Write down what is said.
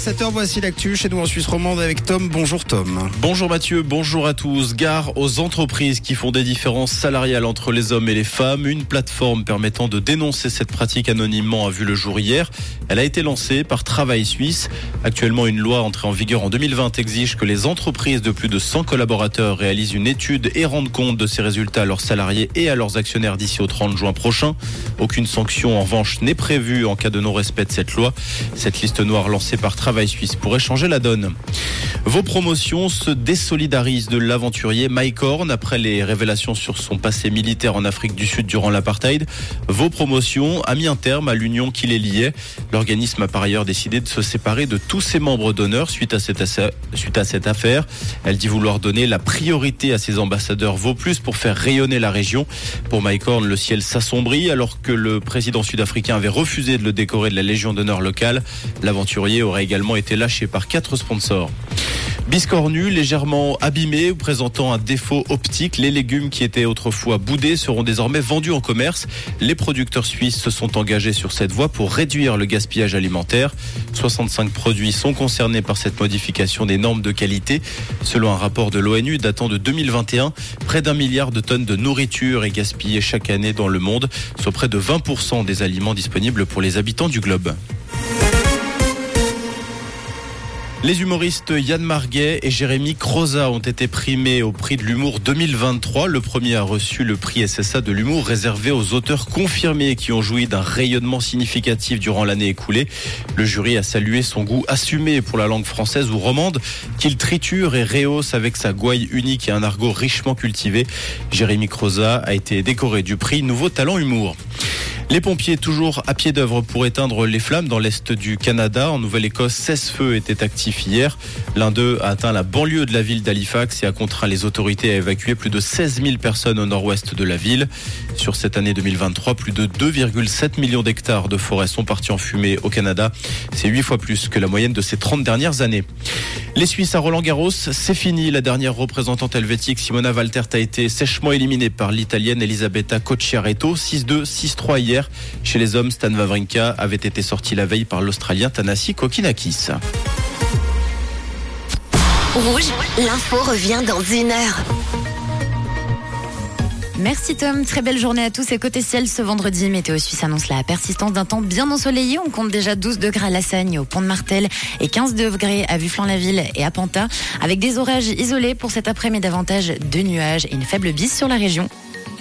7h, voici l'actu chez nous en Suisse romande avec Tom. Bonjour Tom. Bonjour Mathieu, bonjour à tous. Gare aux entreprises qui font des différences salariales entre les hommes et les femmes. Une plateforme permettant de dénoncer cette pratique anonymement a vu le jour hier. Elle a été lancée par Travail Suisse. Actuellement, une loi entrée en vigueur en 2020 exige que les entreprises de plus de 100 collaborateurs réalisent une étude et rendent compte de ces résultats à leurs salariés et à leurs actionnaires d'ici au 30 juin prochain. Aucune sanction en revanche n'est prévue en cas de non-respect de cette loi. Cette liste noire lancée par Travail Suisse pourrait changer la donne. Vos promotions se désolidarisent de l'aventurier Mike Horn après les révélations sur son passé militaire en Afrique du Sud durant l'apartheid. Vos promotions a mis un terme à l'union qui les liait. L'organisme a par ailleurs décidé de se séparer de tous ses membres d'honneur suite à cette, affaire. Elle dit vouloir donner la priorité à ses ambassadeurs Vauplus pour faire rayonner la région. Pour Mike Horn, le ciel s'assombrit alors que le président sud-africain avait refusé de le décorer de la Légion d'honneur locale. L'aventurier aurait également été lâché par quatre sponsors. Biscornu, légèrement abîmé ou présentant un défaut optique, les légumes qui étaient autrefois boudés seront désormais vendus en commerce. Les producteurs suisses se sont engagés sur cette voie pour réduire le gaspillage alimentaire. 65 produits sont concernés par cette modification des normes de qualité. Selon un rapport de l'ONU datant de 2021, près d'un milliard de tonnes de nourriture est gaspillée chaque année dans le monde, soit près de 20% des aliments disponibles pour les habitants du globe. Les humoristes Yann Marguet et Jérémy Croza ont été primés au prix de l'humour 2023. Le premier a reçu le prix SSA de l'humour réservé aux auteurs confirmés qui ont joui d'un rayonnement significatif durant l'année écoulée. Le jury a salué son goût assumé pour la langue française ou romande qu'il triture et rehausse avec sa gouaille unique et un argot richement cultivé. Jérémy Croza a été décoré du prix Nouveau Talent Humour. Les pompiers toujours à pied d'œuvre pour éteindre les flammes dans l'est du Canada. En Nouvelle-Écosse, 16 feux étaient actifs hier. L'un d'eux a atteint la banlieue de la ville d'Halifax et a contraint les autorités à évacuer plus de 16 000 personnes au nord-ouest de la ville. Sur cette année 2023, plus de 2,7 millions d'hectares de forêts sont partis en fumée au Canada. C'est 8 fois plus que la moyenne de ces 30 dernières années. Les Suisses à Roland Garros, c'est fini. La dernière représentante helvétique, Simona Valtert, a été sèchement éliminée par l'Italienne Elisabetta Cocciaretto, 6-2, 6-3 hier. Chez les hommes, Stan Wawrinka avait été sorti la veille par l'Australien Tanasi Kokinakis. Rouge, l'info revient dans une heure. Merci Tom, très belle journée à tous et côté ciel ce vendredi, Météo Suisse annonce la persistance d'un temps bien ensoleillé. On compte déjà 12 degrés à La Sagne, au Pont de Martel et 15 degrés à Vufflan-la-Ville et à Panta avec des orages isolés pour cet après-midi davantage de nuages et une faible bise sur la région.